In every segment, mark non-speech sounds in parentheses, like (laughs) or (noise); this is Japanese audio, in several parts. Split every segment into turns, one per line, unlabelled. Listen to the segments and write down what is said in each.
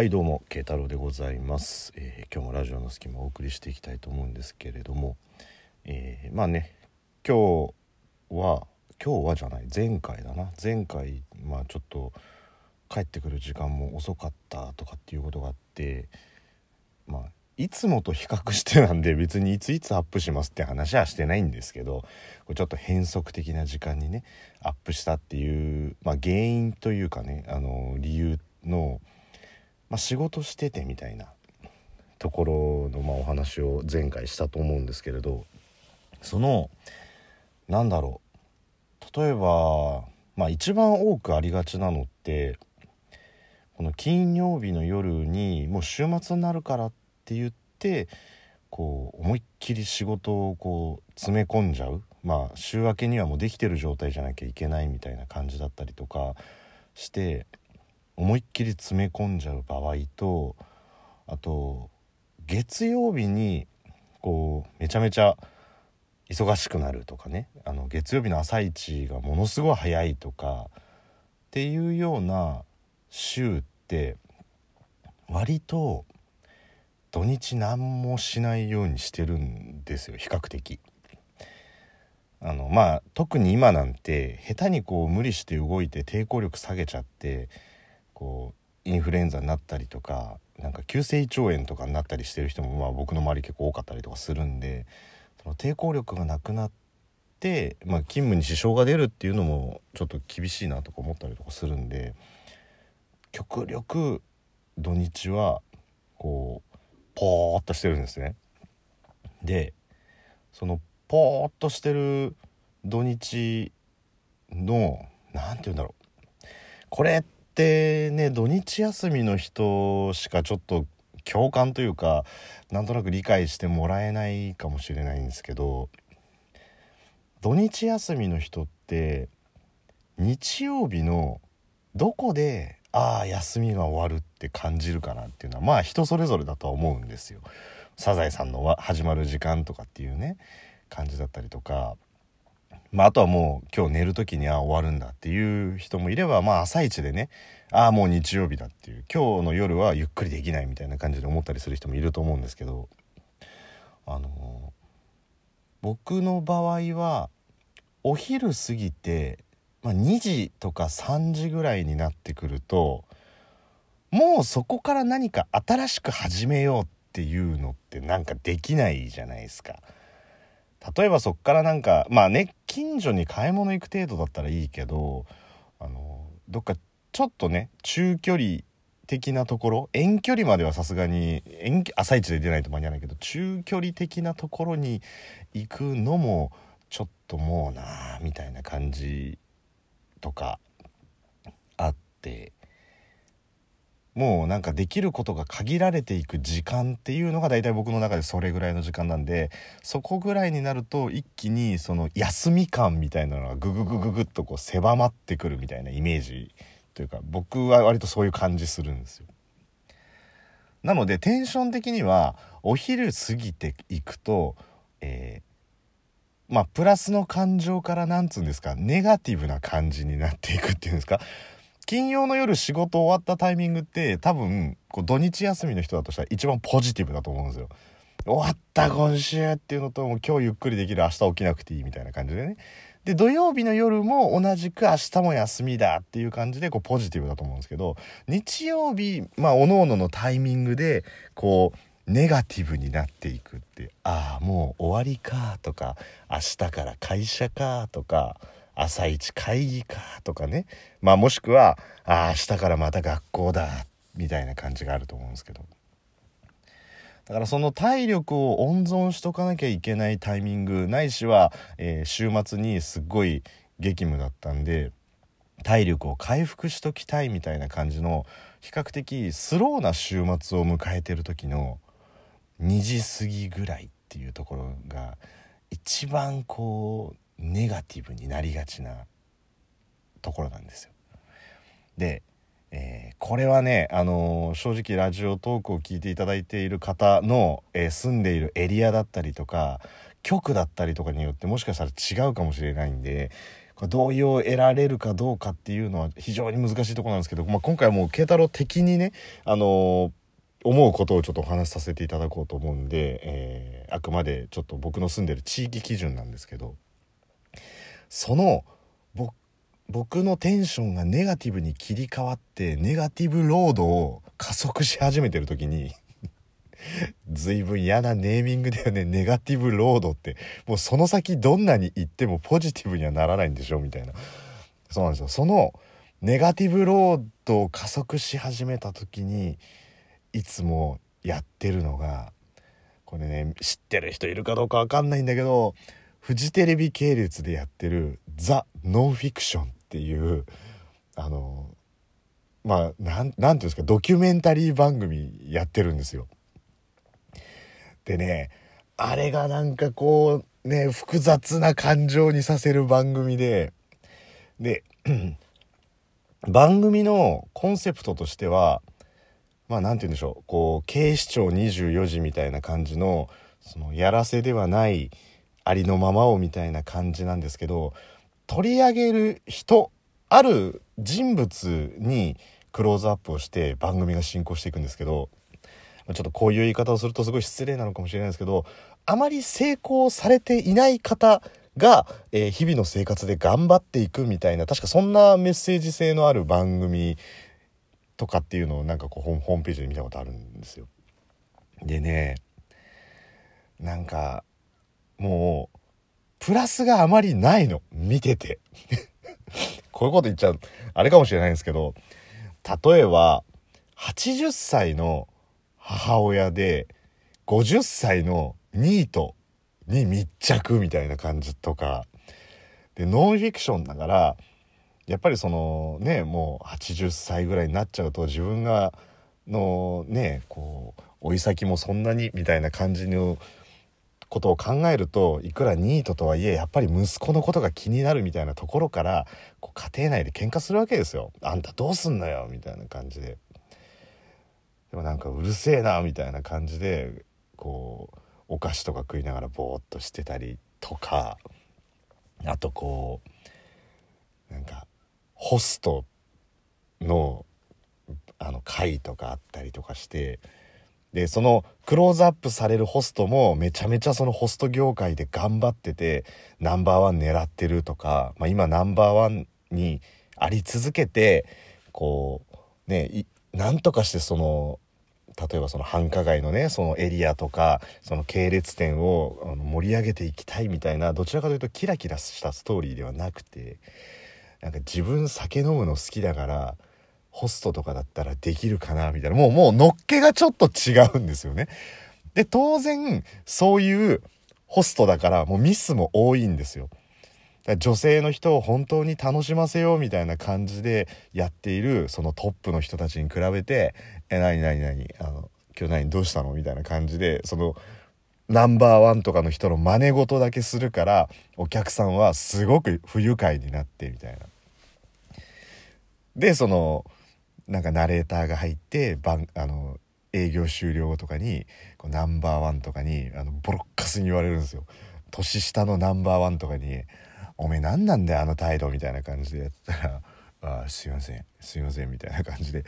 はいどうも慶太郎でございます、えー今日もラジオの隙間をお送りしていきたいと思うんですけれども、えーまあね今日は今日はじゃない前回だな。前回まあちょっと帰ってくる時間も遅かったとかっていうことがあってまあいつもと比較してなんで別にいついつアップしますって話はしてないんですけどこれちょっと変則的な時間にねアップしたっていう、まあ、原因というかねあの理由の、まあ、仕事しててみたいなところの、ま、お話を前回したと思うんですけれどそのなんだろう。例えば、まあ、一番多くありがちなのってこの金曜日の夜にもう週末になるからって言ってこう思いっきり仕事をこう詰め込んじゃう。まあ週明けにはもうできてる状態じゃなきゃいけないみたいな感じだったりとかして思いっきり詰め込んじゃう場合とあと月曜日にこうめちゃめちゃ忙しくなるとかねあの月曜日の朝一がものすごい早いとかっていうような週って割と土日何もしないようにしてるんですよ比較的。あのまあ特に今なんて下手にこう無理して動いて抵抗力下げちゃってインフルエンザになったりとかなんか急性胃腸炎とかになったりしてる人もまあ僕の周り結構多かったりとかするんでその抵抗力がなくなって、まあ、勤務に支障が出るっていうのもちょっと厳しいなとか思ったりとかするんで極力土日はこうポーっとしてるんですね。でそのポーっとしてる土日の何て言うんだろうこれってね土日休みの人しかちょっと共感というかなんとなく理解してもらえないかもしれないんですけど土日休みの人って日曜日のどこでああ休みが終わるって感じるかなっていうのはまあ人それぞれだとは思うんですよ。サザエさんの始まる時間とかっていうね感じだったりとか、まあ、あとはもう今日寝る時にああ終わるんだっていう人もいればまあ朝一でねああもう日曜日だっていう今日の夜はゆっくりできないみたいな感じで思ったりする人もいると思うんですけどあの僕の場合はお昼過ぎて、まあ、2時とか3時ぐらいになってくるともうそこから何か新しく始めようっていうのってなんかできないじゃないですか。例えばそっからなんかまあね近所に買い物行く程度だったらいいけどあのどっかちょっとね中距離的なところ遠距離まではさすがに遠朝一で出ないと間に合わないけど中距離的なところに行くのもちょっともうなみたいな感じとかあって。もうなんかできることが限られていく時間っていうのが大体僕の中でそれぐらいの時間なんでそこぐらいになると一気にその休み感みたいなのがグググググっとこう狭まってくるみたいなイメージというか僕は割とそういう感じするんですよ。なのでテンション的にはお昼過ぎていくと、えーまあプラスの感情からなんつうんですかネガティブな感じになっていくっていうんですか金曜の夜仕事終わったタイミングって多分こう土日休みの人だとしたら一番ポジティブだと思うんですよ。終わった今週っていうのともう今日ゆっくりできる明日起きなくていいみたいな感じでね。で土曜日の夜も同じく明日も休みだっていう感じでこうポジティブだと思うんですけど日曜日まあ各々のタイミングでこうネガティブになっていくってああもう終わりかとか明日から会社かとか朝一会議かとかね。まあもしくはああ明日からまた学校だみたいな感じがあると思うんですけど。だからその体力を温存しとかなきゃいけないタイミングないしは、えー週末にすっごい激務だったんで体力を回復しときたいみたいな感じの比較的スローな週末を迎えてる時の2時過ぎぐらいっていうところが一番こうネガティブになりがちなところなんですよ。で、えーこれはね、あのー正直ラジオトークを聞いていただいている方の、えー住んでいるエリアだったりとか局だったりとかによってもしかしたら違うかもしれないんでこれ同意を得られるかどうかっていうのは非常に難しいところなんですけど、まあ、今回はもう慶太郎的にね、あの、思うことをちょっとお話しさせていただこうと思うんで、え、あくまでちょっと僕の住んでる地域基準なんですけどその僕のテンションがネガティブに切り替わってネガティブロードを加速し始めてる時に (laughs) 随分嫌なネーミングだよねネガティブロードって。もうその先どんなに行ってもポジティブにはならないんでしょみたいな。そうなんですよ。そのネガティブロードを加速し始めた時にいつもやってるのがこれね知ってる人いるかどうか分かんないんだけどフジテレビ系列でやってる「ザ・ノンフィクション」っていうあのまあなんていうんですかドキュメンタリー番組やってるんですよ。でねあれがなんかこうね複雑な感情にさせる番組でで (clears throat) 番組のコンセプトとしてはまあ何て言うんでしょうこう警視庁24時みたいな感じのそのやらせではないありのままをみたいな感じなんですけど取り上げる人ある人物にクローズアップをして番組が進行していくんですけどちょっとこういう言い方をするとすごい失礼なのかもしれないですけどあまり成功されていない方が、えー、日々の生活で頑張っていくみたいな確かそんなメッセージ性のある番組とかっていうのをなんかこうホームページで見たことあるんですよ。でねなんかもうプラスがあまりないの。見てて。(laughs) こういうこと言っちゃうあれかもしれないんですけど。例えば80歳の母親で50歳のニートに密着みたいな感じとか。でノンフィクションだからやっぱりそのねもう80歳ぐらいになっちゃうと自分がのねこう老い先もそんなにみたいな感じのことを考えるといくらニートとはいえやっぱり息子のことが気になるみたいなところからこう家庭内で喧嘩するわけですよ。あんたどうすんのよみたいな感じで。でもなんかうるせえなみたいな感じでこうお菓子とか食いながらぼーっとしてたりとかあとこうなんかホストのあの会とかあったりとかしてでそのクローズアップされるホストもめちゃめちゃそのホスト業界で頑張っててナンバーワン狙ってるとか、まあ、今ナンバーワンにあり続けてこうねなんとかしてその例えばその繁華街のねそのエリアとかその系列店を盛り上げていきたいみたいなどちらかというとキラキラしたストーリーではなくてなんか自分酒飲むの好きだからホストとかだったらできるかなみたいなもうもうのっけがちょっと違うんですよね。で当然そういうホストだからもうミスも多いんですよ。女性の人を本当に楽しませようみたいな感じでやっているそのトップの人たちに比べて「え何何何あの今日何どうしたの?」みたいな感じでそのナンバーワンとかの人の真似事だけするからお客さんはすごく不愉快になってみたいな。でそのなんかナレーターが入って番あの営業終了後とかにこうナンバーワンとかにあのボロッカスに言われるんですよ。年下のナンバーワンとかに「おめえ何なんだよあの態度」みたいな感じでやったら「(laughs) あすいませんすいません」みたいな感じで。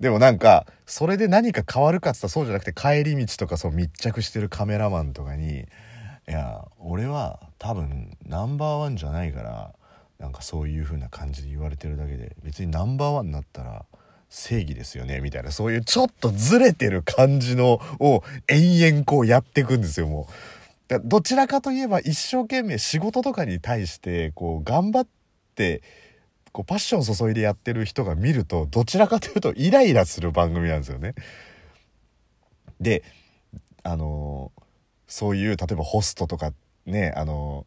でもなんかそれで何か変わるかっつったらそうじゃなくて帰り道とかそう密着してるカメラマンとかに「いや俺は多分ナンバーワンじゃないからなんかそういう風な感じで言われてるだけで別にナンバーワンになったら正義ですよねみたいなそういうちょっとずれてる感じのを延々こうやっていくんですよもう。どちらかといえば一生懸命仕事とかに対してこう頑張ってこうパッション注いでやってる人が見るとどちらかというとイライラする番組なんですよね。であのそういう例えばホストとかねあの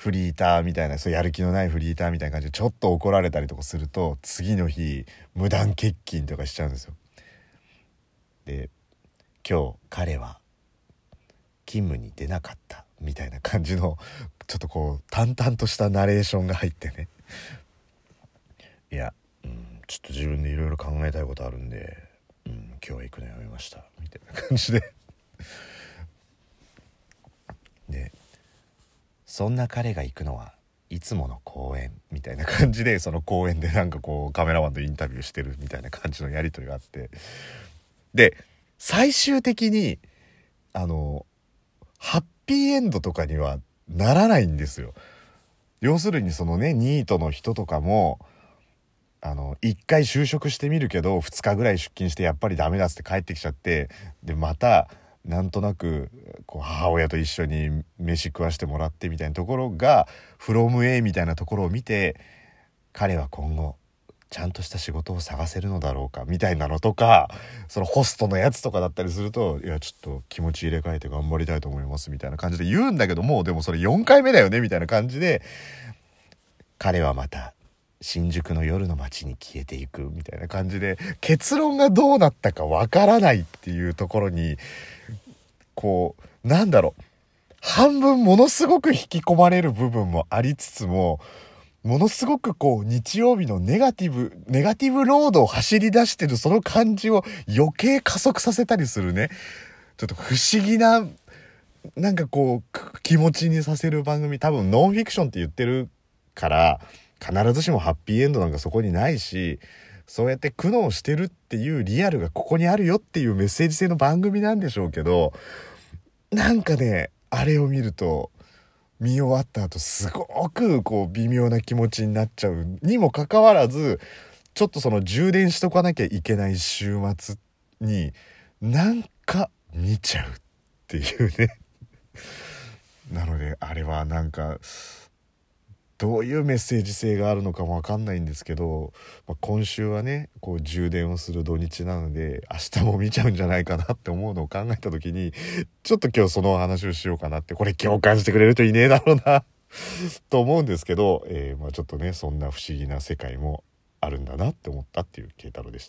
フリーターみたいなそうやる気のないフリーターみたいな感じでちょっと怒られたりとかすると次の日無断欠勤とかしちゃうんですよ。で今日彼は勤務に出なかったみたいな感じのちょっとこう淡々としたナレーションが入ってねいや、うん、ちょっと自分でいろいろ考えたいことあるんで、うん、今日は行くのやめましたみたいな感じででそんな彼が行くのはいつもの公演みたいな感じでその公演でなんかこうカメラマンとインタビューしてるみたいな感じのやり取りがあってで最終的にあのハッピーエンドとかにはならないんですよ。要するにそのねニートの人とかもあの1回就職してみるけど2日ぐらい出勤してやっぱりダメだっつって帰ってきちゃってでまたなんとなくこう母親と一緒に飯食わしてもらってみたいなところが「フロム A」みたいなところを見て彼は今後ちゃんとした仕事を探せるのだろうかみたいなのとかそのホストのやつとかだったりすると「いやちょっと気持ち入れ替えて頑張りたいと思います」みたいな感じで言うんだけどもうでもそれ4回目だよねみたいな感じで彼はまた新宿の夜の街に消えていくみたいな感じで結論がどうなったかわからないっていうところにこうなんだろう半分ものすごく引き込まれる部分もありつつもものすごくこう日曜日のネガティブ、(laughs) ネガティブロードを走り出してるその感じを余計加速させたりするね。ちょっと不思議な、なんかこう気持ちにさせる番組多分ノンフィクションって言ってるから必ずしもハッピーエンドなんかそこにないし、そうやって苦悩してるっていうリアルがここにあるよっていうメッセージ性の番組なんでしょうけど、なんかね、あれを見ると、見終わった後すごくこう微妙な気持ちになっちゃうにもかかわらずちょっとその充電しとかなきゃいけない週末になんか見ちゃうっていうね。なのであれはなんかどういうメッセージ性があるのかもわかんないんですけど、まあ、今週はねこう充電をする土日なので明日も見ちゃうんじゃないかなって思うのを考えた時にちょっと今日その話をしようかなってこれ共感してくれるといねえだろうな (laughs) と思うんですけど、えー、まあ、ちょっとねそんな不思議な世界もあるんだなって思ったっていう慶太郎でした。